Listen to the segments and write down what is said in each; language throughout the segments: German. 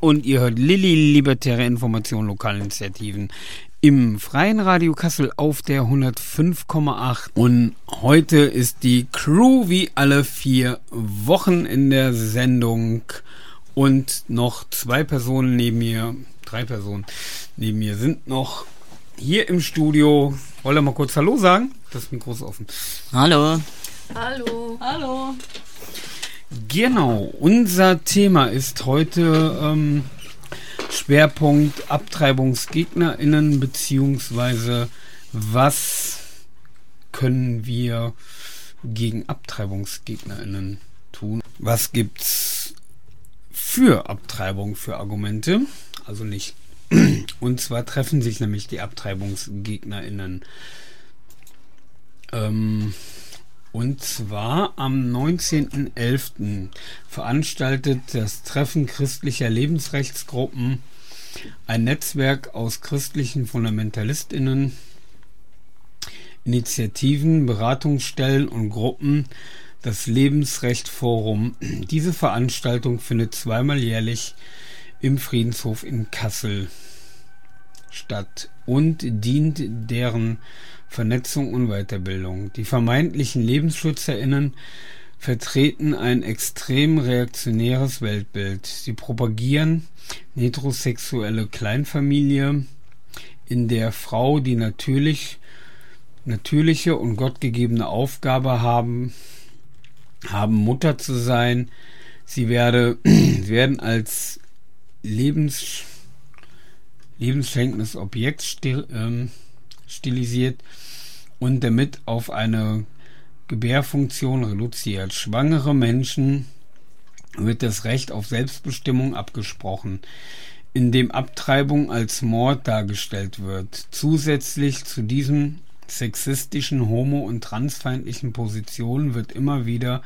und ihr hört Lilly Libertäre Information lokalen Initiativen im Freien Radio Kassel auf der 105,8 und heute ist die Crew wie alle vier Wochen in der Sendung und noch zwei Personen neben mir, drei Personen neben mir sind noch hier im Studio. Wollt ihr mal kurz Hallo sagen? Das Mikro ist offen. Hallo. Hallo. Hallo. Genau, unser Thema ist heute ähm, Schwerpunkt AbtreibungsgegnerInnen, beziehungsweise was können wir gegen AbtreibungsgegnerInnen tun? Was gibt's für Abtreibung für Argumente? Also nicht. Und zwar treffen sich nämlich die AbtreibungsgegnerInnen. Ähm, und zwar am 19.11. veranstaltet das Treffen christlicher Lebensrechtsgruppen ein Netzwerk aus christlichen Fundamentalistinnen, Initiativen, Beratungsstellen und Gruppen das Lebensrechtforum. Diese Veranstaltung findet zweimal jährlich im Friedenshof in Kassel statt und dient deren Vernetzung und Weiterbildung. Die vermeintlichen LebensschützerInnen vertreten ein extrem reaktionäres Weltbild. Sie propagieren heterosexuelle Kleinfamilie, in der Frau die natürlich, natürliche und gottgegebene Aufgabe haben, haben Mutter zu sein. Sie werde, werden als Lebens, lebensschenkendes Objekt stil, ähm, stilisiert und damit auf eine Gebärfunktion reduziert. Schwangere Menschen wird das Recht auf Selbstbestimmung abgesprochen, indem Abtreibung als Mord dargestellt wird. Zusätzlich zu diesen sexistischen, homo- und transfeindlichen Positionen wird immer wieder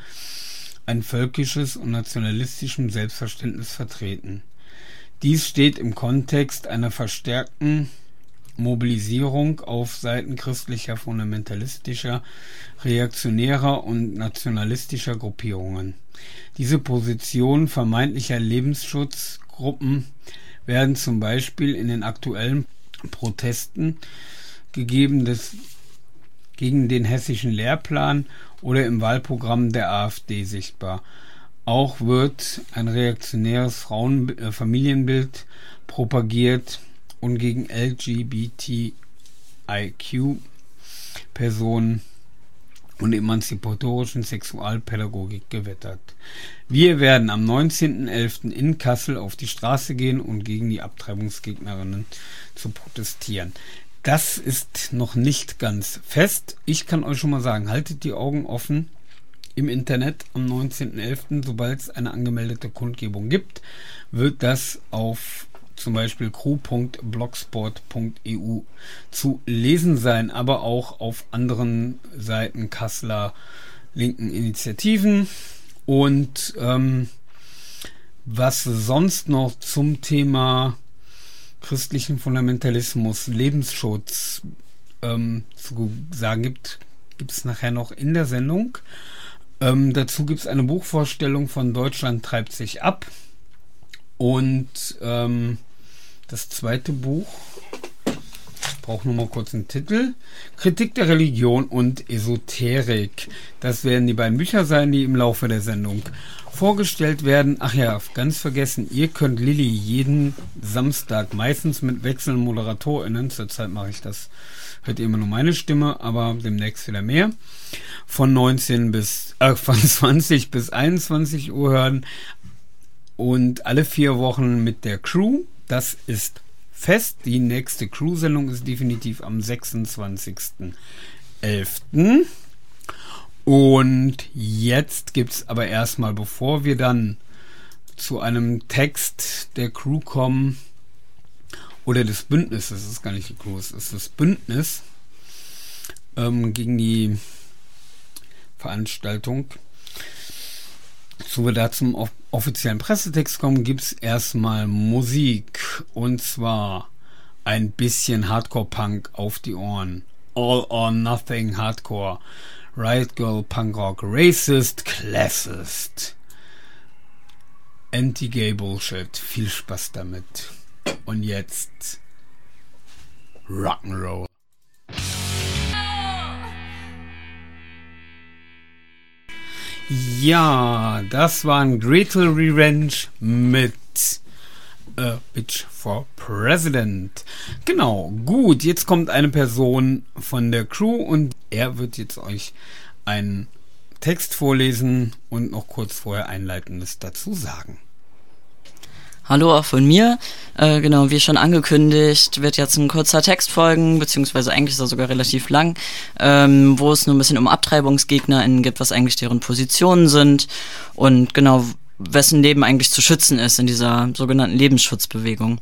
ein völkisches und nationalistischem Selbstverständnis vertreten. Dies steht im Kontext einer verstärkten Mobilisierung auf Seiten christlicher, fundamentalistischer, reaktionärer und nationalistischer Gruppierungen. Diese Positionen vermeintlicher Lebensschutzgruppen werden zum Beispiel in den aktuellen Protesten gegeben des, gegen den hessischen Lehrplan oder im Wahlprogramm der AfD sichtbar. Auch wird ein reaktionäres Frauen äh, Familienbild propagiert, und gegen LGBTIQ-Personen und emanzipatorischen Sexualpädagogik gewettert. Wir werden am 19.11. in Kassel auf die Straße gehen und gegen die Abtreibungsgegnerinnen zu protestieren. Das ist noch nicht ganz fest. Ich kann euch schon mal sagen, haltet die Augen offen im Internet am 19.11. Sobald es eine angemeldete Kundgebung gibt, wird das auf zum Beispiel crew.blogsport.eu zu lesen sein, aber auch auf anderen Seiten Kasseler linken Initiativen. Und ähm, was sonst noch zum Thema christlichen Fundamentalismus, Lebensschutz ähm, zu sagen gibt, gibt es nachher noch in der Sendung. Ähm, dazu gibt es eine Buchvorstellung von Deutschland treibt sich ab. Und ähm, das zweite Buch, ich brauche nur mal kurz einen Titel, Kritik der Religion und Esoterik. Das werden die beiden Bücher sein, die im Laufe der Sendung vorgestellt werden. Ach ja, ganz vergessen, ihr könnt Lilly jeden Samstag, meistens mit wechselnden ModeratorInnen, zurzeit mache ich das, hört ihr immer nur meine Stimme, aber demnächst wieder mehr, von 19 bis, äh, von 20 bis 21 Uhr hören und alle vier Wochen mit der Crew. Das ist fest. Die nächste Crew-Sendung ist definitiv am 26.11. Und jetzt gibt es aber erstmal, bevor wir dann zu einem Text der Crew kommen, oder des Bündnisses, es ist gar nicht die Crew, es ist das Bündnis ähm, gegen die Veranstaltung, so wir da zum offiziellen Pressetext kommen, gibt es erstmal Musik. Und zwar ein bisschen Hardcore-Punk auf die Ohren. All or Nothing Hardcore. Riot Girl Punk Rock Racist Classist. Anti-Gay Bullshit. Viel Spaß damit. Und jetzt Rock'n'Roll. Ja, das war ein Gretel Revenge mit A Bitch for President. Genau, gut, jetzt kommt eine Person von der Crew und er wird jetzt euch einen Text vorlesen und noch kurz vorher Einleitendes dazu sagen. Hallo auch von mir. Äh, genau, wie schon angekündigt, wird jetzt ein kurzer Text folgen, beziehungsweise eigentlich ist er sogar relativ lang, ähm, wo es nur ein bisschen um AbtreibungsgegnerInnen gibt, was eigentlich deren Positionen sind und genau, wessen Leben eigentlich zu schützen ist in dieser sogenannten Lebensschutzbewegung.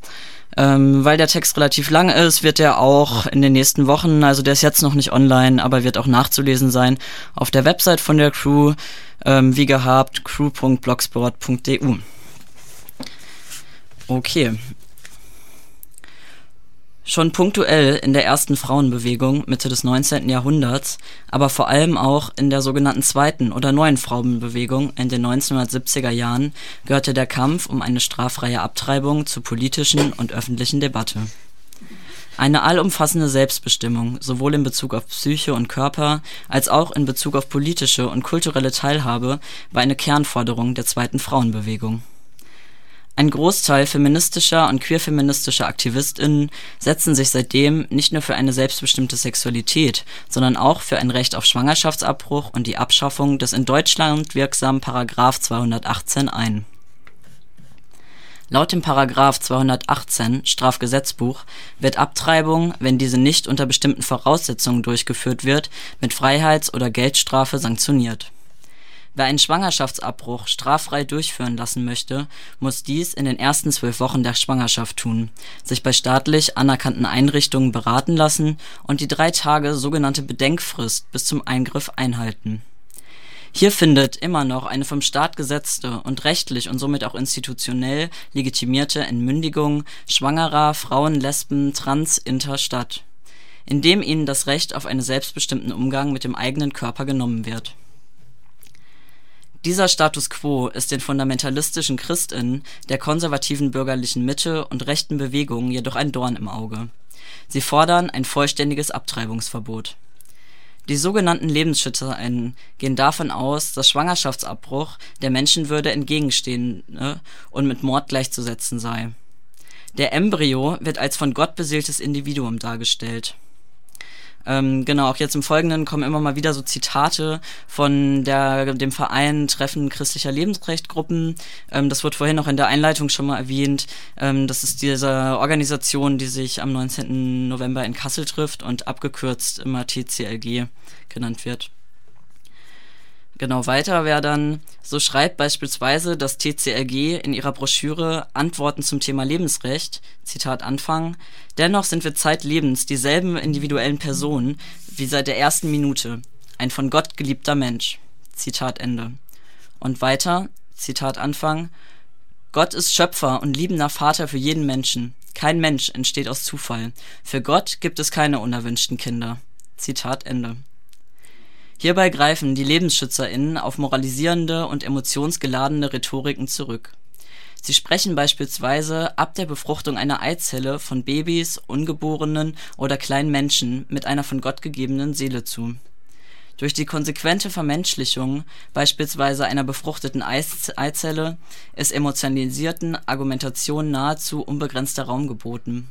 Ähm, weil der Text relativ lang ist, wird er auch in den nächsten Wochen, also der ist jetzt noch nicht online, aber wird auch nachzulesen sein, auf der Website von der Crew, ähm, wie gehabt, crew.blogsport.du. Okay. Schon punktuell in der ersten Frauenbewegung Mitte des 19. Jahrhunderts, aber vor allem auch in der sogenannten zweiten oder neuen Frauenbewegung in den 1970er Jahren gehörte der Kampf um eine straffreie Abtreibung zur politischen und öffentlichen Debatte. Eine allumfassende Selbstbestimmung, sowohl in Bezug auf Psyche und Körper als auch in Bezug auf politische und kulturelle Teilhabe, war eine Kernforderung der zweiten Frauenbewegung ein Großteil feministischer und queerfeministischer AktivistInnen setzen sich seitdem nicht nur für eine selbstbestimmte Sexualität, sondern auch für ein Recht auf Schwangerschaftsabbruch und die Abschaffung des in Deutschland wirksamen § 218 ein. Laut dem § 218 Strafgesetzbuch wird Abtreibung, wenn diese nicht unter bestimmten Voraussetzungen durchgeführt wird, mit Freiheits oder Geldstrafe sanktioniert Wer einen Schwangerschaftsabbruch straffrei durchführen lassen möchte, muss dies in den ersten zwölf Wochen der Schwangerschaft tun, sich bei staatlich anerkannten Einrichtungen beraten lassen und die drei Tage sogenannte Bedenkfrist bis zum Eingriff einhalten. Hier findet immer noch eine vom Staat gesetzte und rechtlich und somit auch institutionell legitimierte Entmündigung schwangerer Frauen, Lesben, Trans, Inter statt, indem ihnen das Recht auf einen selbstbestimmten Umgang mit dem eigenen Körper genommen wird dieser Status quo ist den fundamentalistischen Christinnen, der konservativen bürgerlichen Mitte und rechten Bewegungen jedoch ein Dorn im Auge. Sie fordern ein vollständiges Abtreibungsverbot. Die sogenannten LebensschützerInnen gehen davon aus, dass Schwangerschaftsabbruch der Menschenwürde entgegenstehen ne, und mit Mord gleichzusetzen sei. Der Embryo wird als von Gott beseeltes Individuum dargestellt ähm, genau, auch jetzt im Folgenden kommen immer mal wieder so Zitate von der, dem Verein Treffen christlicher Lebensrechtgruppen. Ähm, das wurde vorhin auch in der Einleitung schon mal erwähnt. Ähm, das ist diese Organisation, die sich am 19. November in Kassel trifft und abgekürzt immer TCLG genannt wird. Genau weiter wäre dann, so schreibt beispielsweise das TCLG in ihrer Broschüre Antworten zum Thema Lebensrecht, Zitat Anfang, dennoch sind wir zeitlebens dieselben individuellen Personen wie seit der ersten Minute, ein von Gott geliebter Mensch. Zitat Ende. Und weiter, Zitat Anfang, Gott ist Schöpfer und liebender Vater für jeden Menschen. Kein Mensch entsteht aus Zufall. Für Gott gibt es keine unerwünschten Kinder. Zitat Ende. Hierbei greifen die LebensschützerInnen auf moralisierende und emotionsgeladene Rhetoriken zurück. Sie sprechen beispielsweise ab der Befruchtung einer Eizelle von Babys, ungeborenen oder kleinen Menschen mit einer von Gott gegebenen Seele zu. Durch die konsequente Vermenschlichung beispielsweise einer befruchteten Eizelle ist emotionalisierten Argumentationen nahezu unbegrenzter Raum geboten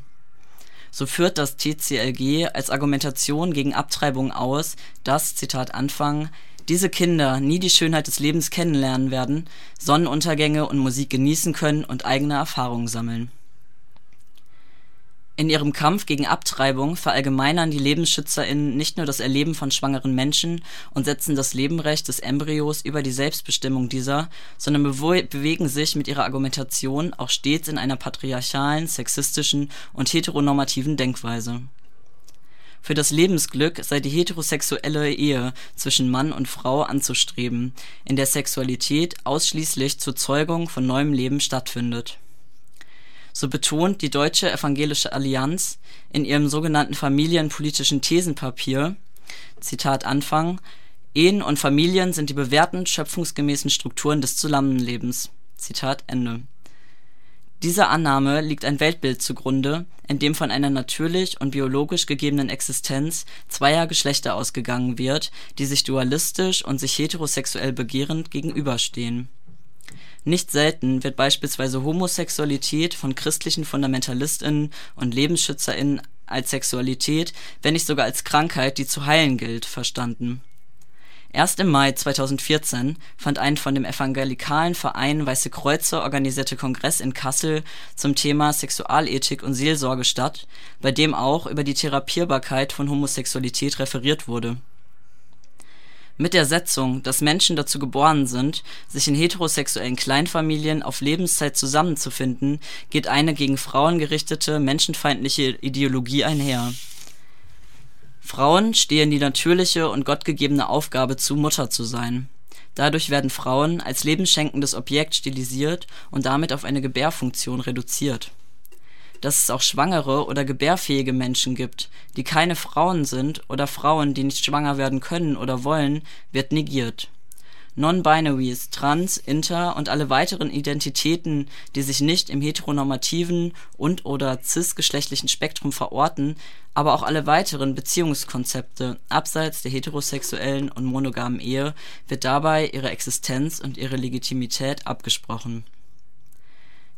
so führt das TCLG als Argumentation gegen Abtreibung aus, dass, Zitat Anfang, diese Kinder nie die Schönheit des Lebens kennenlernen werden, Sonnenuntergänge und Musik genießen können und eigene Erfahrungen sammeln in ihrem Kampf gegen Abtreibung verallgemeinern die LebensschützerInnen nicht nur das Erleben von schwangeren Menschen und setzen das Lebenrecht des Embryos über die Selbstbestimmung dieser, sondern bewegen sich mit ihrer Argumentation auch stets in einer patriarchalen, sexistischen und heteronormativen Denkweise. Für das Lebensglück sei die heterosexuelle Ehe zwischen Mann und Frau anzustreben, in der Sexualität ausschließlich zur Zeugung von neuem Leben stattfindet so betont die Deutsche Evangelische Allianz in ihrem sogenannten familienpolitischen Thesenpapier Zitat Anfang Ehen und Familien sind die bewährten schöpfungsgemäßen Strukturen des Zusammenlebens. Zitat Ende. Dieser Annahme liegt ein Weltbild zugrunde, in dem von einer natürlich und biologisch gegebenen Existenz zweier Geschlechter ausgegangen wird, die sich dualistisch und sich heterosexuell begehrend gegenüberstehen. Nicht selten wird beispielsweise Homosexualität von christlichen FundamentalistInnen und LebensschützerInnen als Sexualität, wenn nicht sogar als Krankheit, die zu heilen gilt, verstanden Erst im Mai 2014 fand ein von dem evangelikalen Verein Weiße Kreuze organisierter Kongress in Kassel zum Thema Sexualethik und Seelsorge statt, bei dem auch über die Therapierbarkeit von Homosexualität referiert wurde. Mit der Setzung, dass Menschen dazu geboren sind, sich in heterosexuellen Kleinfamilien auf Lebenszeit zusammenzufinden, geht eine gegen Frauen gerichtete menschenfeindliche Ideologie einher Frauen stehen die natürliche und gottgegebene Aufgabe zu, Mutter zu sein. Dadurch werden Frauen als lebensschenkendes Objekt stilisiert und damit auf eine Gebärfunktion reduziert. Dass es auch schwangere oder gebärfähige Menschen gibt, die keine Frauen sind oder Frauen, die nicht schwanger werden können oder wollen, wird negiert Non-Binaries, Trans, Inter und alle weiteren Identitäten, die sich nicht im heteronormativen und/oder cis-geschlechtlichen Spektrum verorten, aber auch alle weiteren Beziehungskonzepte abseits der heterosexuellen und monogamen Ehe wird dabei ihre Existenz und ihre Legitimität abgesprochen.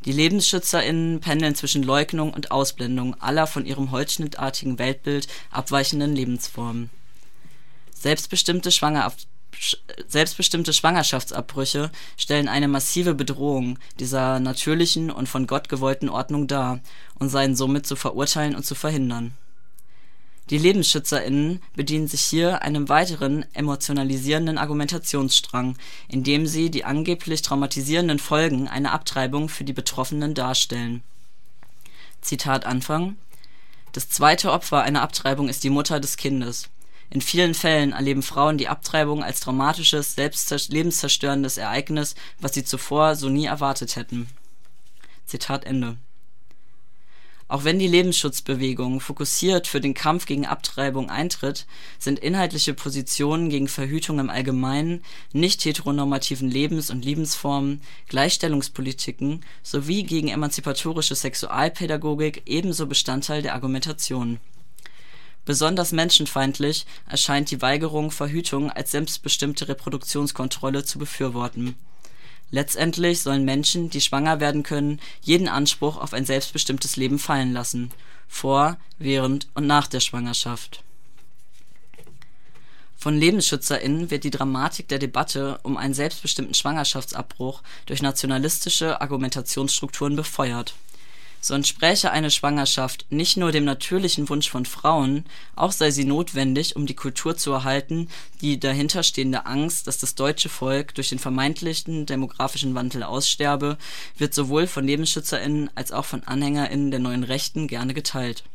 Die LebensschützerInnen pendeln zwischen Leugnung und Ausblendung aller von ihrem holzschnittartigen Weltbild abweichenden Lebensformen. Selbstbestimmte Schwangerschaft selbstbestimmte Schwangerschaftsabbrüche stellen eine massive Bedrohung dieser natürlichen und von Gott gewollten Ordnung dar und seien somit zu verurteilen und zu verhindern. Die LebensschützerInnen bedienen sich hier einem weiteren emotionalisierenden Argumentationsstrang, indem sie die angeblich traumatisierenden Folgen einer Abtreibung für die Betroffenen darstellen. Zitat Anfang Das zweite Opfer einer Abtreibung ist die Mutter des Kindes in vielen Fällen erleben Frauen die Abtreibung als traumatisches, lebenszerstörendes Ereignis, was sie zuvor so nie erwartet hätten. Zitat Ende. Auch wenn die Lebensschutzbewegung fokussiert für den Kampf gegen Abtreibung eintritt, sind inhaltliche Positionen gegen Verhütung im Allgemeinen, nicht-heteronormativen Lebens und Lebensformen, Gleichstellungspolitiken sowie gegen emanzipatorische Sexualpädagogik ebenso Bestandteil der Argumentation Besonders menschenfeindlich erscheint die Weigerung, Verhütung als selbstbestimmte Reproduktionskontrolle zu befürworten. Letztendlich sollen Menschen, die schwanger werden können, jeden Anspruch auf ein selbstbestimmtes Leben fallen lassen – vor, während und nach der Schwangerschaft. Von LebensschützerInnen wird die Dramatik der Debatte um einen selbstbestimmten Schwangerschaftsabbruch durch nationalistische Argumentationsstrukturen befeuert so entspräche eine Schwangerschaft nicht nur dem natürlichen Wunsch von Frauen, auch sei sie notwendig, um die Kultur zu erhalten, die dahinterstehende Angst, dass das deutsche Volk durch den vermeintlichen demografischen Wandel aussterbe, wird sowohl von LebensschützerInnen als auch von AnhängerInnen der neuen Rechten gerne geteilt.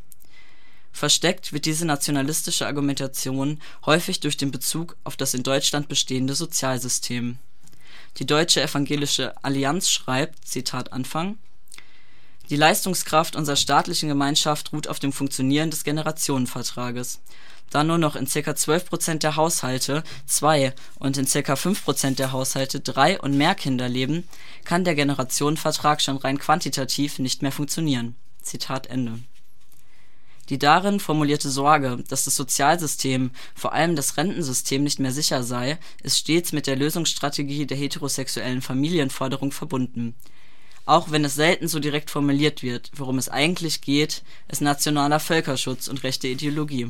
Versteckt wird diese nationalistische Argumentation häufig durch den Bezug auf das in Deutschland bestehende Sozialsystem. Die Deutsche Evangelische Allianz schreibt Zitat Anfang die Leistungskraft unserer staatlichen Gemeinschaft ruht auf dem Funktionieren des Generationenvertrages. Da nur noch in ca. 12 Prozent der Haushalte zwei und in ca. 5 Prozent der Haushalte drei und mehr Kinder leben, kann der Generationenvertrag schon rein quantitativ nicht mehr funktionieren. Zitat Ende. Die darin formulierte Sorge, dass das Sozialsystem, vor allem das Rentensystem, nicht mehr sicher sei, ist stets mit der Lösungsstrategie der heterosexuellen Familienforderung verbunden auch wenn es selten so direkt formuliert wird. Worum es eigentlich geht, ist nationaler Völkerschutz und rechte Ideologie.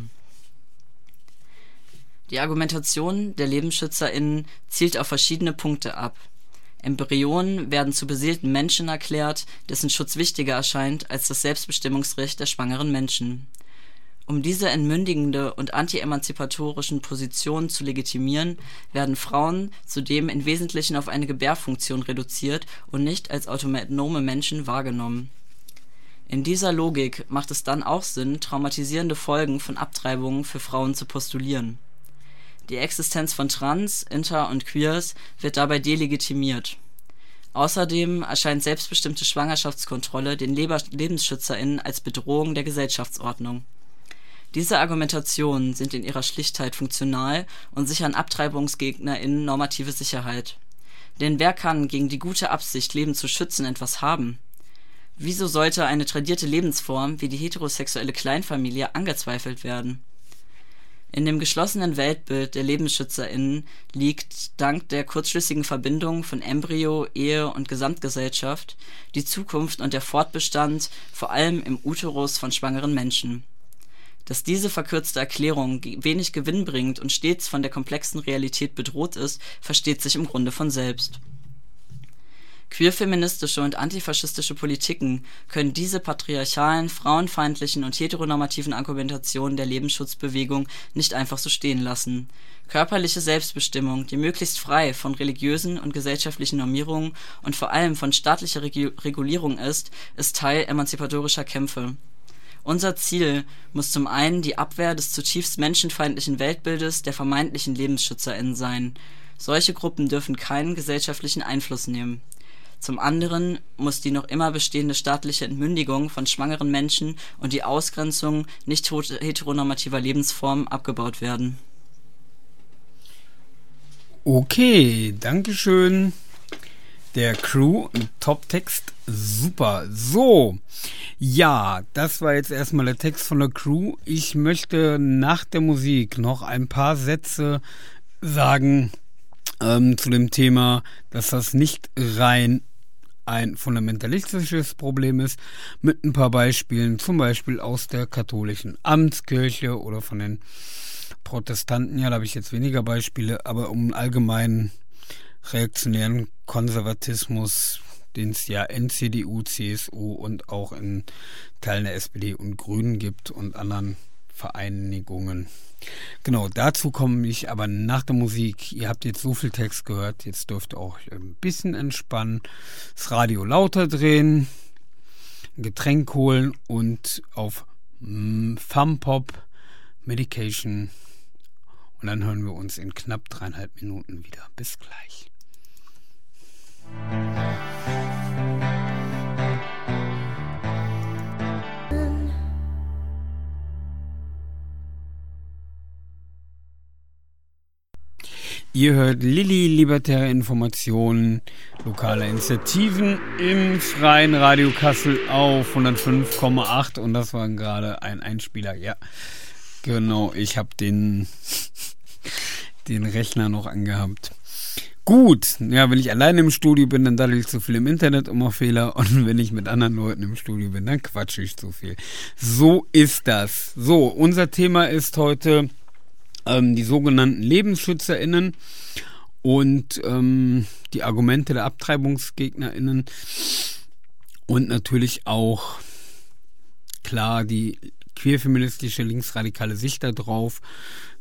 Die Argumentation der LebensschützerInnen zielt auf verschiedene Punkte ab. Embryonen werden zu beseelten Menschen erklärt, dessen Schutz wichtiger erscheint als das Selbstbestimmungsrecht der schwangeren Menschen um diese entmündigende und anti-emanzipatorischen Positionen zu legitimieren, werden Frauen zudem im Wesentlichen auf eine Gebärfunktion reduziert und nicht als autonome Menschen wahrgenommen. In dieser Logik macht es dann auch Sinn, traumatisierende Folgen von Abtreibungen für Frauen zu postulieren. Die Existenz von Trans, Inter und Queers wird dabei delegitimiert. Außerdem erscheint selbstbestimmte Schwangerschaftskontrolle den LebensschützerInnen als Bedrohung der Gesellschaftsordnung diese Argumentationen sind in ihrer Schlichtheit funktional und sichern AbtreibungsgegnerInnen normative Sicherheit. Denn wer kann gegen die gute Absicht, Leben zu schützen, etwas haben? Wieso sollte eine tradierte Lebensform wie die heterosexuelle Kleinfamilie angezweifelt werden? In dem geschlossenen Weltbild der LebensschützerInnen liegt, dank der kurzschlüssigen Verbindung von Embryo, Ehe und Gesamtgesellschaft, die Zukunft und der Fortbestand vor allem im Uterus von schwangeren Menschen. Dass diese verkürzte Erklärung wenig Gewinn bringt und stets von der komplexen Realität bedroht ist, versteht sich im Grunde von selbst Queerfeministische und antifaschistische Politiken können diese patriarchalen, frauenfeindlichen und heteronormativen Argumentationen der Lebensschutzbewegung nicht einfach so stehen lassen. Körperliche Selbstbestimmung, die möglichst frei von religiösen und gesellschaftlichen Normierungen und vor allem von staatlicher Regulierung ist, ist Teil emanzipatorischer Kämpfe. Unser Ziel muss zum einen die Abwehr des zutiefst menschenfeindlichen Weltbildes der vermeintlichen LebensschützerInnen sein. Solche Gruppen dürfen keinen gesellschaftlichen Einfluss nehmen zum anderen muss die noch immer bestehende staatliche Entmündigung von schwangeren Menschen und die Ausgrenzung nicht heteronormativer Lebensformen abgebaut werden. Okay, Dankeschön. Der Crew, Top-Text, super. So, ja, das war jetzt erstmal der Text von der Crew. Ich möchte nach der Musik noch ein paar Sätze sagen ähm, zu dem Thema, dass das nicht rein ein fundamentalistisches Problem ist, mit ein paar Beispielen, zum Beispiel aus der katholischen Amtskirche oder von den Protestanten. Ja, da habe ich jetzt weniger Beispiele, aber um einen allgemeinen reaktionären Konservatismus, den es ja in CDU, CSU und auch in Teilen der SPD und Grünen gibt und anderen Vereinigungen. Genau, dazu komme ich aber nach der Musik. Ihr habt jetzt so viel Text gehört, jetzt dürft ihr auch ein bisschen entspannen, das Radio lauter drehen, ein Getränk holen und auf Pop Medication. Und dann hören wir uns in knapp dreieinhalb Minuten wieder. Bis gleich. Ihr hört Lilly Libertäre Informationen, lokale Initiativen im freien Radio Kassel auf 105,8 und das war gerade ein Einspieler. Ja, genau, ich habe den, den Rechner noch angehabt. Gut, ja, wenn ich alleine im Studio bin, dann daddel ich zu viel im Internet immer Fehler und wenn ich mit anderen Leuten im Studio bin, dann quatsche ich zu viel. So ist das. So, unser Thema ist heute ähm, die sogenannten LebensschützerInnen und ähm, die Argumente der AbtreibungsgegnerInnen und natürlich auch klar die queerfeministische linksradikale Sicht darauf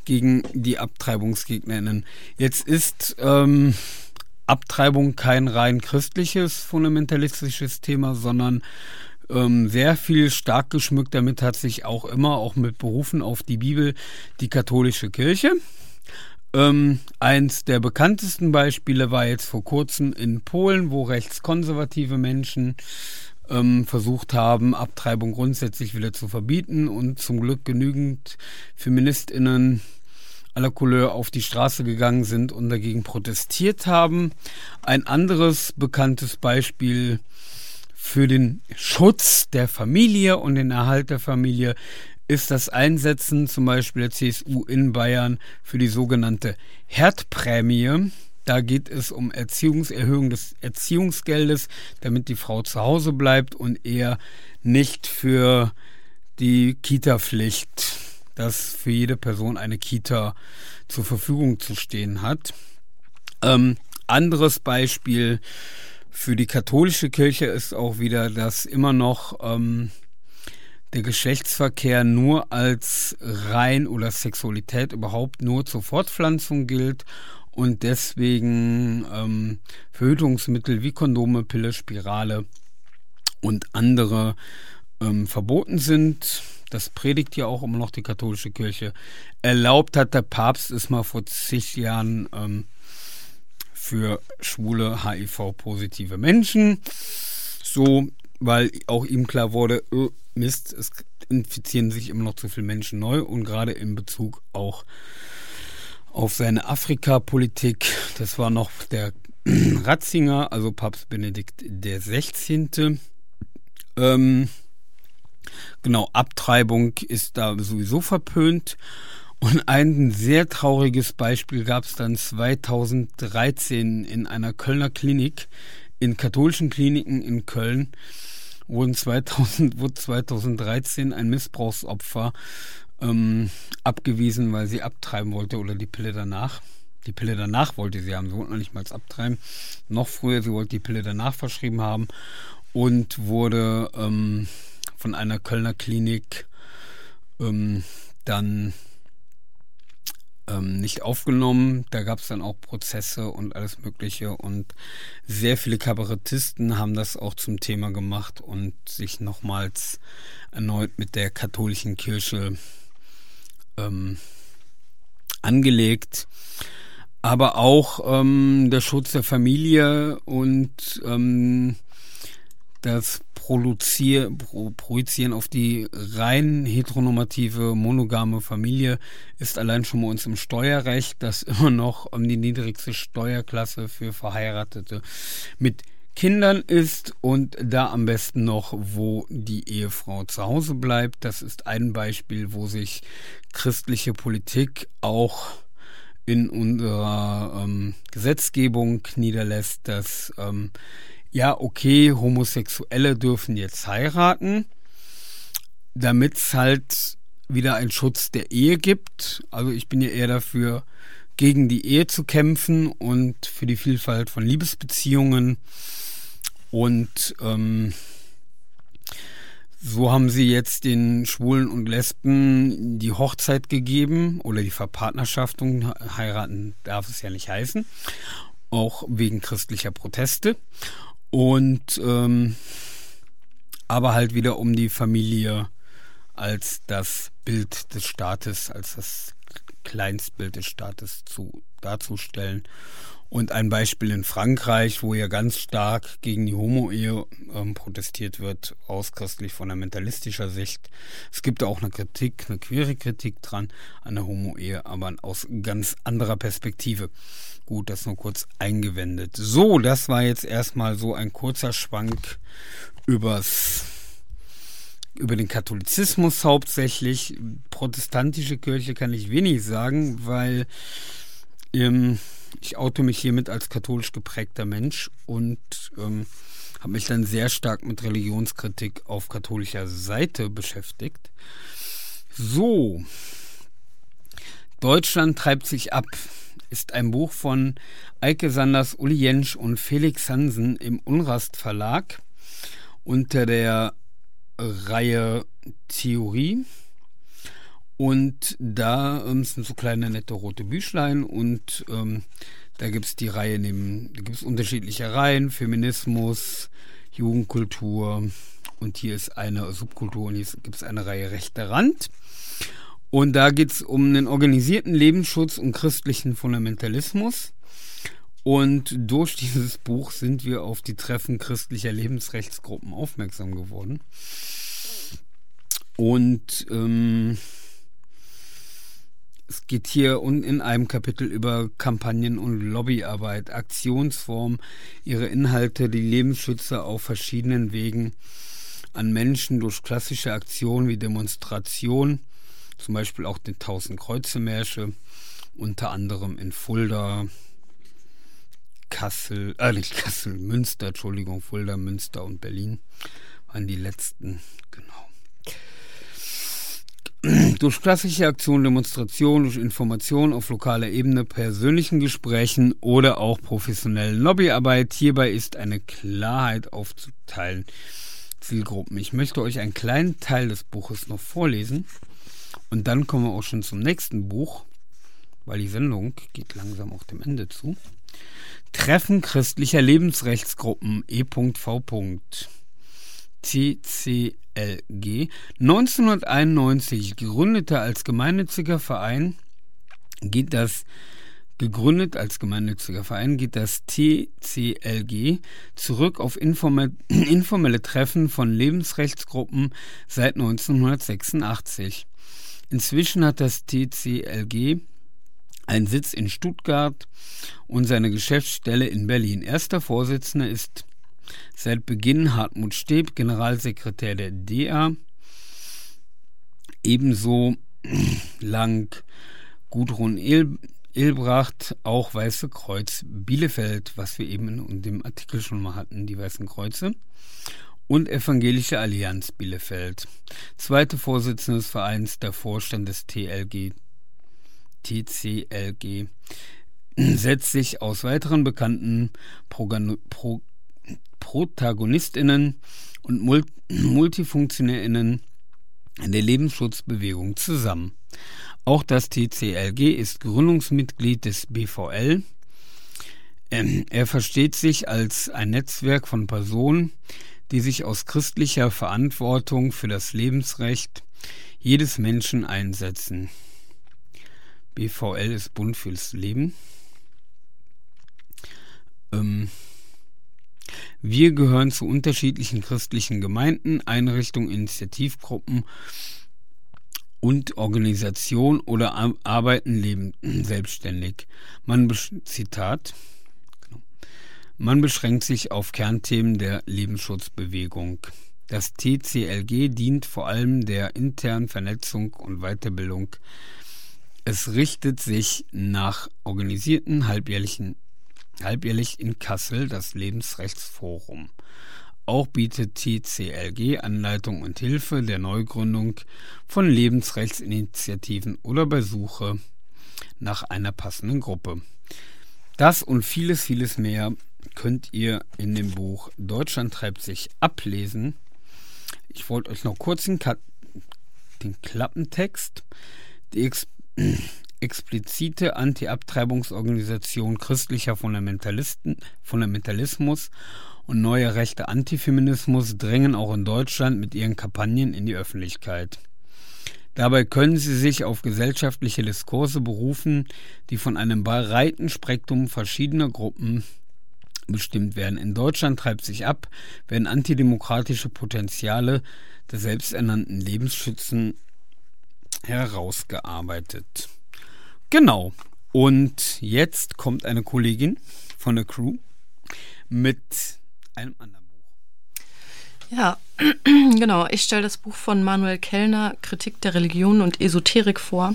gegen die AbtreibungsgegnerInnen. Jetzt ist ähm, Abtreibung kein rein christliches, fundamentalistisches Thema, sondern ähm, sehr viel stark geschmückt damit hat sich auch immer, auch mit Berufen auf die Bibel, die katholische Kirche. Ähm, eins der bekanntesten Beispiele war jetzt vor kurzem in Polen, wo rechtskonservative Menschen ähm, versucht haben, Abtreibung grundsätzlich wieder zu verbieten und zum Glück genügend Feministinnen aller Couleur auf die Straße gegangen sind und dagegen protestiert haben. Ein anderes bekanntes Beispiel für den Schutz der Familie und den Erhalt der Familie ist das Einsetzen zum Beispiel der CSU in Bayern für die sogenannte Herdprämie. Da geht es um Erziehungserhöhung des Erziehungsgeldes, damit die Frau zu Hause bleibt und eher nicht für die Kita-Pflicht, dass für jede Person eine Kita zur Verfügung zu stehen hat. Ähm, anderes Beispiel für die katholische Kirche ist auch wieder, dass immer noch ähm, der Geschlechtsverkehr nur als rein oder Sexualität überhaupt nur zur Fortpflanzung gilt und deswegen ähm, Verhütungsmittel wie Kondome, Pille, Spirale und andere ähm, verboten sind. Das predigt ja auch immer noch die katholische Kirche. Erlaubt hat der Papst es mal vor zig Jahren ähm, für schwule HIV-positive Menschen. So, weil auch ihm klar wurde, oh, Mist, es infizieren sich immer noch zu viele Menschen neu und gerade in Bezug auch auf seine Afrika-Politik, das war noch der Ratzinger, also Papst Benedikt der 16. Ähm, genau, Abtreibung ist da sowieso verpönt. Und ein sehr trauriges Beispiel gab es dann 2013 in einer Kölner Klinik, in katholischen Kliniken in Köln, wurden 2000, wurde 2013 ein Missbrauchsopfer ähm, abgewiesen, weil sie abtreiben wollte oder die Pille danach. Die Pille danach wollte sie haben, sie wollte noch nicht mal abtreiben. Noch früher, sie wollte die Pille danach verschrieben haben und wurde ähm, von einer Kölner Klinik ähm, dann ähm, nicht aufgenommen. Da gab es dann auch Prozesse und alles Mögliche. Und sehr viele Kabarettisten haben das auch zum Thema gemacht und sich nochmals erneut mit der katholischen Kirche ähm, angelegt. Aber auch ähm, der Schutz der Familie und ähm, das Projizieren auf die rein heteronormative, monogame Familie ist allein schon bei uns im Steuerrecht, das immer noch die niedrigste Steuerklasse für Verheiratete mit Kindern ist und da am besten noch, wo die Ehefrau zu Hause bleibt. Das ist ein Beispiel, wo sich christliche Politik auch in unserer ähm, Gesetzgebung niederlässt, dass ähm, ja, okay, Homosexuelle dürfen jetzt heiraten, damit es halt wieder einen Schutz der Ehe gibt. Also ich bin ja eher dafür, gegen die Ehe zu kämpfen und für die Vielfalt von Liebesbeziehungen. Und ähm, so haben sie jetzt den Schwulen und Lesben die Hochzeit gegeben oder die Verpartnerschaftung. Heiraten darf es ja nicht heißen. Auch wegen christlicher Proteste. Und ähm, aber halt wieder um die Familie als das Bild des Staates, als das Kleinstbild des Staates zu, darzustellen. Und ein Beispiel in Frankreich, wo ja ganz stark gegen die Homo-Ehe ähm, protestiert wird, aus christlich-fundamentalistischer Sicht. Es gibt da auch eine Kritik, eine queere Kritik dran an der Homo-Ehe, aber aus ganz anderer Perspektive. Gut, das nur kurz eingewendet. So, das war jetzt erstmal so ein kurzer Schwank übers über den Katholizismus hauptsächlich. Protestantische Kirche kann ich wenig sagen, weil ähm, ich oute mich hiermit als katholisch geprägter Mensch und ähm, habe mich dann sehr stark mit Religionskritik auf katholischer Seite beschäftigt. So, Deutschland treibt sich ab ist ein Buch von Eike Sanders, Uli Jentsch und Felix Hansen im Unrast Verlag unter der Reihe Theorie. Und da ähm, sind so kleine nette rote Büchlein und ähm, da gibt es die Reihe neben, da gibt es unterschiedliche Reihen, Feminismus, Jugendkultur und hier ist eine Subkultur und hier gibt es eine Reihe rechter Rand. Und da geht es um den organisierten Lebensschutz und christlichen Fundamentalismus. Und durch dieses Buch sind wir auf die Treffen christlicher Lebensrechtsgruppen aufmerksam geworden. Und ähm, es geht hier in einem Kapitel über Kampagnen und Lobbyarbeit, Aktionsformen, ihre Inhalte, die Lebensschützer auf verschiedenen Wegen an Menschen durch klassische Aktionen wie Demonstrationen zum Beispiel auch den Tausend Kreuze Märsche, unter anderem in Fulda, Kassel, äh nicht Kassel, Münster, Entschuldigung, Fulda, Münster und Berlin waren die letzten, genau. durch klassische Aktionen, Demonstrationen, durch Informationen auf lokaler Ebene, persönlichen Gesprächen oder auch professionellen Lobbyarbeit. Hierbei ist eine Klarheit aufzuteilen. Zielgruppen. Ich möchte euch einen kleinen Teil des Buches noch vorlesen. Und dann kommen wir auch schon zum nächsten Buch, weil die Sendung geht langsam auch dem Ende zu. Treffen christlicher Lebensrechtsgruppen E.V. TCLG 1991 gegründeter als gemeinnütziger Verein geht das gegründet als gemeinnütziger Verein geht das TCLG zurück auf informelle, informelle Treffen von Lebensrechtsgruppen seit 1986. Inzwischen hat das TCLG einen Sitz in Stuttgart und seine Geschäftsstelle in Berlin. Erster Vorsitzender ist seit Beginn Hartmut Steb, Generalsekretär der DA. Ebenso lang Gudrun Il Ilbracht, auch Weiße Kreuz Bielefeld, was wir eben in dem Artikel schon mal hatten, die Weißen Kreuze. Und Evangelische Allianz Bielefeld. Zweite Vorsitzende des Vereins, der Vorstand des TLG, TCLG, setzt sich aus weiteren bekannten Progan Pro ProtagonistInnen und Mul MultifunktionärInnen in der Lebensschutzbewegung zusammen. Auch das TCLG ist Gründungsmitglied des BVL. Ähm, er versteht sich als ein Netzwerk von Personen, die sich aus christlicher Verantwortung für das Lebensrecht jedes Menschen einsetzen. BVL ist Bund fürs Leben. Ähm, wir gehören zu unterschiedlichen christlichen Gemeinden, Einrichtungen, Initiativgruppen und Organisation oder arbeiten leben selbstständig. Man Zitat. Man beschränkt sich auf Kernthemen der Lebensschutzbewegung. Das TCLG dient vor allem der internen Vernetzung und Weiterbildung. Es richtet sich nach organisierten halbjährlichen halbjährlich in Kassel das Lebensrechtsforum. Auch bietet TCLG Anleitung und Hilfe der Neugründung von Lebensrechtsinitiativen oder bei Suche nach einer passenden Gruppe. Das und vieles, vieles mehr könnt ihr in dem Buch Deutschland treibt sich ablesen. Ich wollte euch noch kurz den, Ka den Klappentext, die Ex explizite Anti-Abtreibungsorganisation christlicher Fundamentalisten, Fundamentalismus und neue rechte Antifeminismus drängen auch in Deutschland mit ihren Kampagnen in die Öffentlichkeit. Dabei können sie sich auf gesellschaftliche Diskurse berufen, die von einem breiten Spektrum verschiedener Gruppen bestimmt werden. In Deutschland treibt sich ab, werden antidemokratische Potenziale der selbsternannten Lebensschützen herausgearbeitet. Genau. Und jetzt kommt eine Kollegin von der Crew mit einem anderen Buch. Ja, genau. Ich stelle das Buch von Manuel Kellner, Kritik der Religion und Esoterik vor.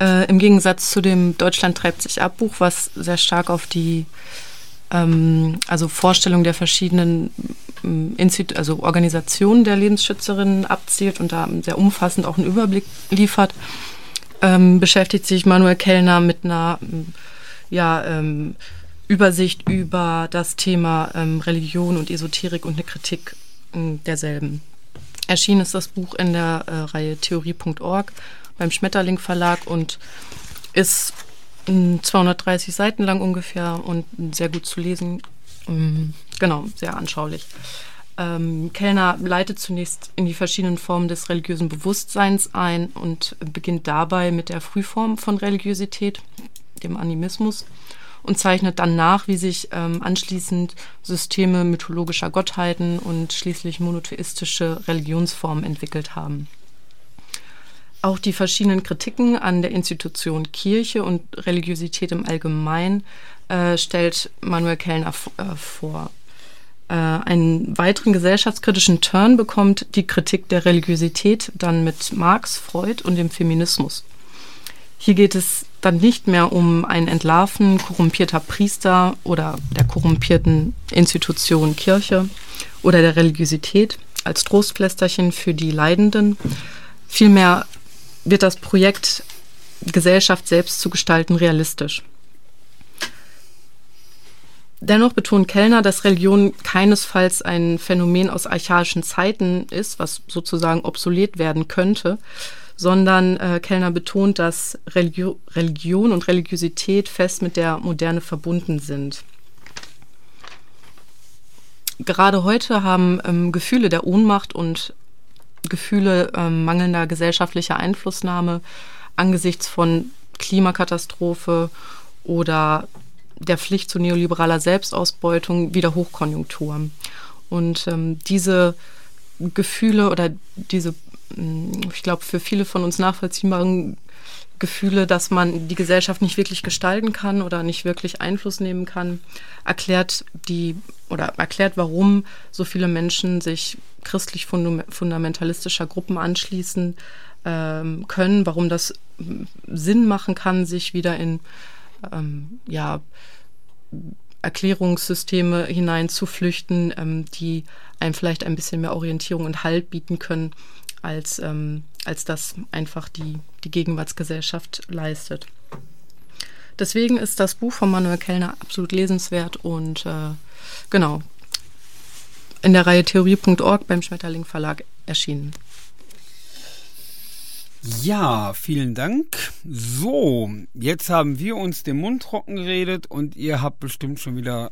Äh, Im Gegensatz zu dem Deutschland treibt sich ab Buch, was sehr stark auf die ähm, also Vorstellung der verschiedenen ähm, Institu also Organisationen der Lebensschützerinnen abzielt und da sehr umfassend auch einen Überblick liefert, ähm, beschäftigt sich Manuel Kellner mit einer ja, ähm, Übersicht über das Thema ähm, Religion und Esoterik und eine Kritik äh, derselben. Erschienen ist das Buch in der äh, Reihe Theorie.org beim Schmetterling Verlag und ist 230 Seiten lang ungefähr und sehr gut zu lesen. Ähm, genau, sehr anschaulich. Ähm, Kellner leitet zunächst in die verschiedenen Formen des religiösen Bewusstseins ein und beginnt dabei mit der Frühform von Religiosität, dem Animismus und zeichnet dann nach, wie sich ähm, anschließend Systeme mythologischer Gottheiten und schließlich monotheistische Religionsformen entwickelt haben. Auch die verschiedenen Kritiken an der Institution Kirche und Religiosität im Allgemeinen äh, stellt Manuel Kellner äh, vor. Äh, einen weiteren gesellschaftskritischen Turn bekommt die Kritik der Religiosität dann mit Marx, Freud und dem Feminismus. Hier geht es dann nicht mehr um ein Entlarven korrumpierter Priester oder der korrumpierten Institution Kirche oder der Religiosität als Trostpflästerchen für die Leidenden. Vielmehr wird das Projekt Gesellschaft selbst zu gestalten realistisch. Dennoch betont Kellner, dass Religion keinesfalls ein Phänomen aus archaischen Zeiten ist, was sozusagen obsolet werden könnte, sondern äh, Kellner betont, dass Religio Religion und Religiosität fest mit der Moderne verbunden sind. Gerade heute haben ähm, Gefühle der Ohnmacht und Gefühle ähm, mangelnder gesellschaftlicher Einflussnahme angesichts von Klimakatastrophe oder der Pflicht zu neoliberaler Selbstausbeutung wieder Hochkonjunktur. Und ähm, diese Gefühle oder diese ich glaube, für viele von uns nachvollziehbaren Gefühle, dass man die Gesellschaft nicht wirklich gestalten kann oder nicht wirklich Einfluss nehmen kann, erklärt die oder erklärt, warum so viele Menschen sich christlich fundamentalistischer Gruppen anschließen ähm, können, warum das Sinn machen kann, sich wieder in ähm, ja, Erklärungssysteme hineinzuflüchten, ähm, die einem vielleicht ein bisschen mehr Orientierung und Halt bieten können, als, ähm, als das einfach die, die Gegenwartsgesellschaft leistet. Deswegen ist das Buch von Manuel Kellner absolut lesenswert und äh, genau in der Reihe Theorie.org beim Schmetterling Verlag erschienen. Ja, vielen Dank. So, jetzt haben wir uns den Mund trocken geredet und ihr habt bestimmt schon wieder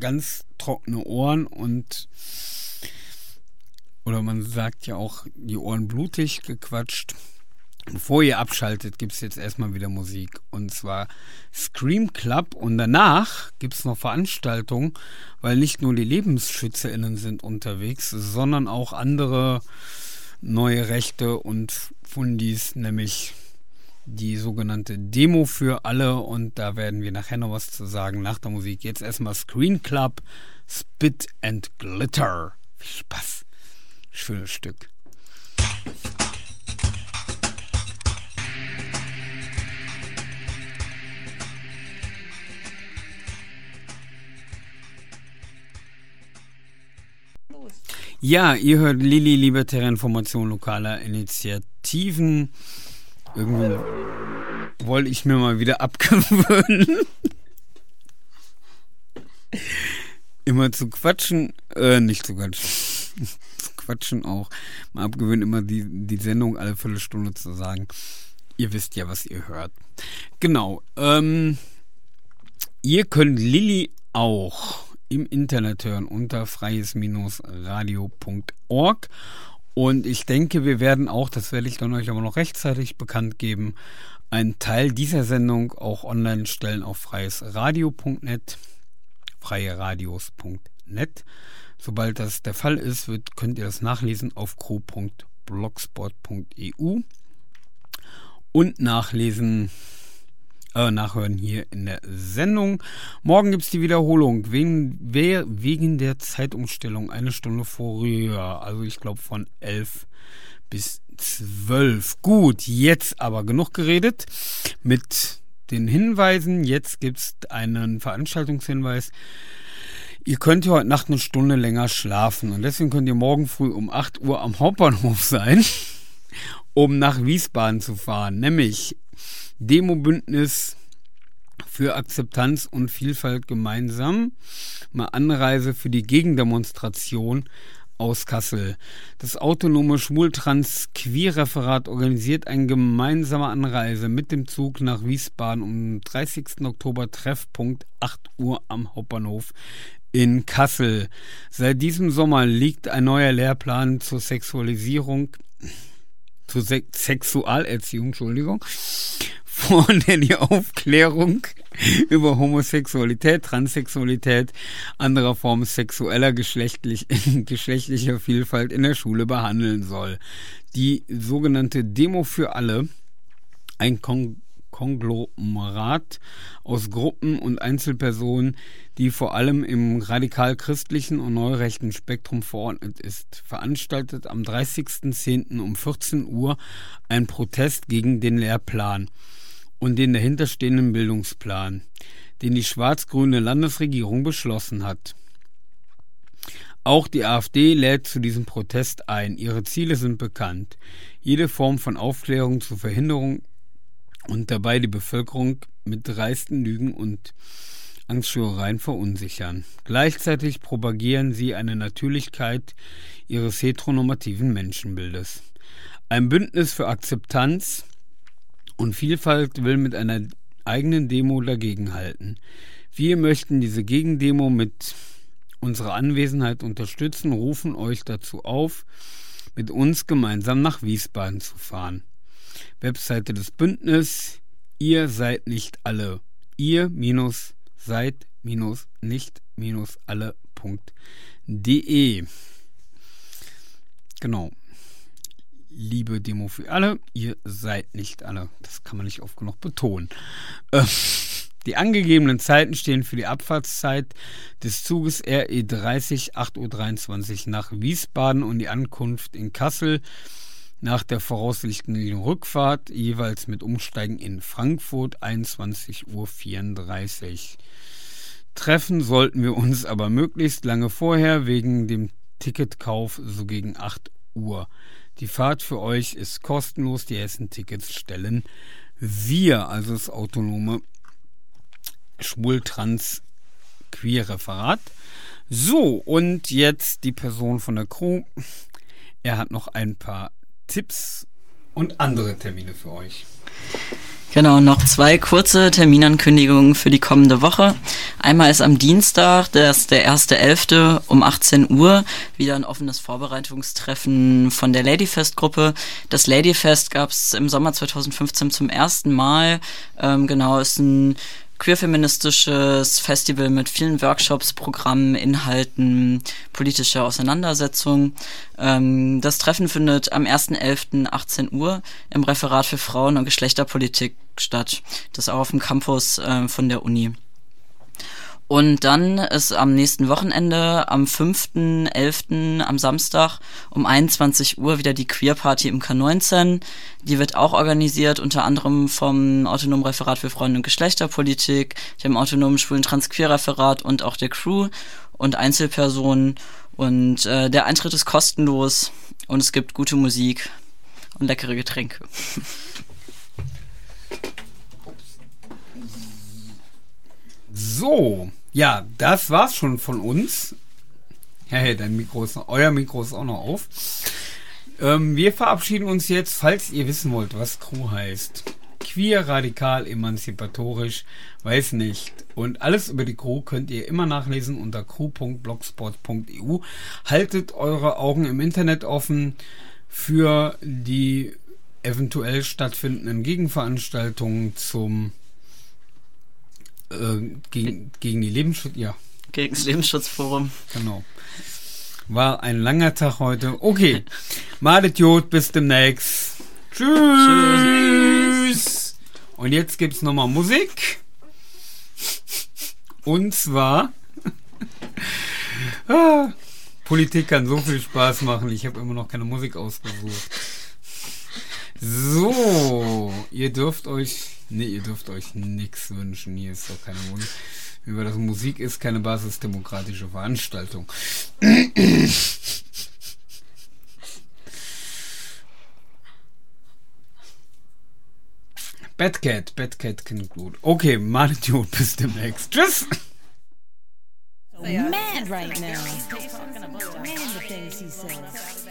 ganz trockene Ohren und oder man sagt ja auch die Ohren blutig gequatscht. Bevor ihr abschaltet, gibt es jetzt erstmal wieder Musik. Und zwar Scream Club. Und danach gibt es noch Veranstaltungen, weil nicht nur die LebensschützerInnen sind unterwegs, sondern auch andere neue Rechte und Fundis, nämlich die sogenannte Demo für alle. Und da werden wir nachher noch was zu sagen nach der Musik. Jetzt erstmal Screen Club, Spit and Glitter. Viel Spaß. Schönes Stück. Ja, ihr hört Lilly Libertäre Information lokaler Initiativen. Irgendwie wollte ich mir mal wieder abgewöhnen. immer zu quatschen, äh, nicht zu quatschen, quatschen auch. Mal abgewöhnen, immer die, die Sendung alle Viertelstunde zu sagen. Ihr wisst ja, was ihr hört. Genau, ähm, ihr könnt Lilly auch im Internet hören unter freies-radio.org. Und ich denke, wir werden auch, das werde ich dann euch aber noch rechtzeitig bekannt geben, einen Teil dieser Sendung auch online stellen auf freiesradio.net, freieradios.net. Sobald das der Fall ist, wird, könnt ihr das nachlesen auf crew.blogspot.eu und nachlesen äh, nachhören hier in der Sendung. Morgen gibt es die Wiederholung wegen, wegen der Zeitumstellung eine Stunde früher. Also ich glaube von 11 bis 12. Gut, jetzt aber genug geredet mit den Hinweisen. Jetzt gibt es einen Veranstaltungshinweis. Ihr könnt ja heute Nacht eine Stunde länger schlafen und deswegen könnt ihr morgen früh um 8 Uhr am Hauptbahnhof sein, um nach Wiesbaden zu fahren. Nämlich Demobündnis für Akzeptanz und Vielfalt gemeinsam. Mal Anreise für die Gegendemonstration aus Kassel. Das autonome Schwultrans-Queer-Referat organisiert eine gemeinsame Anreise mit dem Zug nach Wiesbaden um 30. Oktober Treffpunkt 8 Uhr am Hauptbahnhof in Kassel. Seit diesem Sommer liegt ein neuer Lehrplan zur Sexualisierung, zur Se Sexualerziehung, Entschuldigung, von der die Aufklärung über Homosexualität, Transsexualität, anderer Formen sexueller geschlechtlich, geschlechtlicher Vielfalt in der Schule behandeln soll. Die sogenannte Demo für alle, ein Kon Konglomerat aus Gruppen und Einzelpersonen, die vor allem im radikal-christlichen und neurechten Spektrum verordnet ist, veranstaltet am 30.10. um 14 Uhr ein Protest gegen den Lehrplan und den dahinterstehenden Bildungsplan, den die schwarz-grüne Landesregierung beschlossen hat. Auch die AfD lädt zu diesem Protest ein. Ihre Ziele sind bekannt. Jede Form von Aufklärung zur Verhinderung und dabei die Bevölkerung mit dreisten Lügen und Angstschürereien verunsichern. Gleichzeitig propagieren sie eine Natürlichkeit ihres heteronormativen Menschenbildes. Ein Bündnis für Akzeptanz und Vielfalt will mit einer eigenen Demo dagegenhalten. Wir möchten diese Gegendemo mit unserer Anwesenheit unterstützen, rufen euch dazu auf, mit uns gemeinsam nach Wiesbaden zu fahren. Webseite des Bündnis Ihr seid nicht alle. Ihr minus seid minus nicht minus alle.de. Genau. liebe Demo für alle, ihr seid nicht alle. Das kann man nicht oft genug betonen. Äh, die angegebenen Zeiten stehen für die Abfahrtszeit des Zuges RE 30 8.23 Uhr nach Wiesbaden und die Ankunft in Kassel nach der Rückfahrt jeweils mit Umsteigen in Frankfurt 21.34 Uhr. Treffen sollten wir uns aber möglichst lange vorher wegen dem Ticketkauf so gegen 8 Uhr. Die Fahrt für euch ist kostenlos, die Hessen-Tickets stellen wir, also das autonome Schwul-Trans-Queer-Referat. So, und jetzt die Person von der Crew. Er hat noch ein paar Tipps und andere Termine für euch. Genau, noch zwei kurze Terminankündigungen für die kommende Woche. Einmal ist am Dienstag, das der 1.11. um 18 Uhr, wieder ein offenes Vorbereitungstreffen von der Ladyfest-Gruppe. Das Ladyfest gab es im Sommer 2015 zum ersten Mal. Ähm, genau, ist ein queerfeministisches Festival mit vielen Workshops, Programmen, Inhalten, politischer Auseinandersetzung. Ähm, das Treffen findet am 1.11. 18 Uhr im Referat für Frauen und Geschlechterpolitik statt. Das auch auf dem Campus äh, von der Uni. Und dann ist am nächsten Wochenende, am 5.11. am Samstag um 21 Uhr wieder die Queer Party im K19. Die wird auch organisiert, unter anderem vom Autonomen Referat für Freunde und Geschlechterpolitik, dem Autonomen Schwulen Transqueer Referat und auch der Crew und Einzelpersonen. Und äh, der Eintritt ist kostenlos und es gibt gute Musik und leckere Getränke. So, ja, das war's schon von uns. Hey, dein Mikro ist euer Mikro ist auch noch auf. Ähm, wir verabschieden uns jetzt, falls ihr wissen wollt, was Crew heißt. Queer, radikal, emanzipatorisch, weiß nicht. Und alles über die Crew könnt ihr immer nachlesen unter crew.blogspot.eu. Haltet eure Augen im Internet offen für die eventuell stattfindenden Gegenveranstaltungen zum äh, gegen, gegen die Lebensschutz, ja. Gegen das Lebensschutzforum. Genau. War ein langer Tag heute. Okay. Malet Jod, bis demnächst. Tschüss. Tschüss. Und jetzt gibt's nochmal Musik. Und zwar. ah, Politik kann so viel Spaß machen. Ich habe immer noch keine Musik ausgesucht. So, ihr dürft euch Nee, ihr dürft euch nichts wünschen. Hier ist doch keine Musik. Über das Musik ist keine basisdemokratische Veranstaltung. Batcat, Batcat klingt gut. Okay, Manidiot, bis demnächst. Tschüss! So mad right now. Man, the things he says.